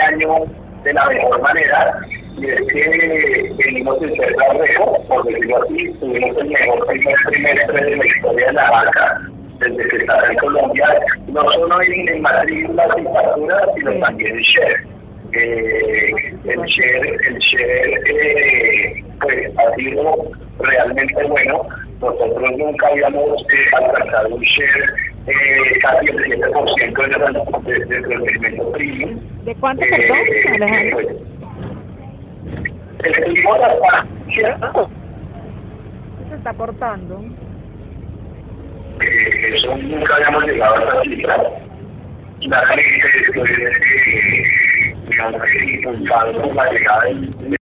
año de la mejor manera y es que venimos de ser por decirlo así, tuvimos el mejor primer trimestre de la historia de la banca desde que está en Colombia, no solo en, en matrículas y facturas, sino también en share. Eh, el share, el share eh, pues ha sido realmente bueno. Nosotros nunca habíamos eh, alcanzado un share eh, casi el 7% de, de, de, del segmento premium. ¿De cuánto, perdón, Eh, Alejandro? pues, estuvimos hasta ¿cierto? Se está cortando. Eh, eso nunca habíamos llegado a esa cifra. La gente después de, digamos que impulsado por la llegada del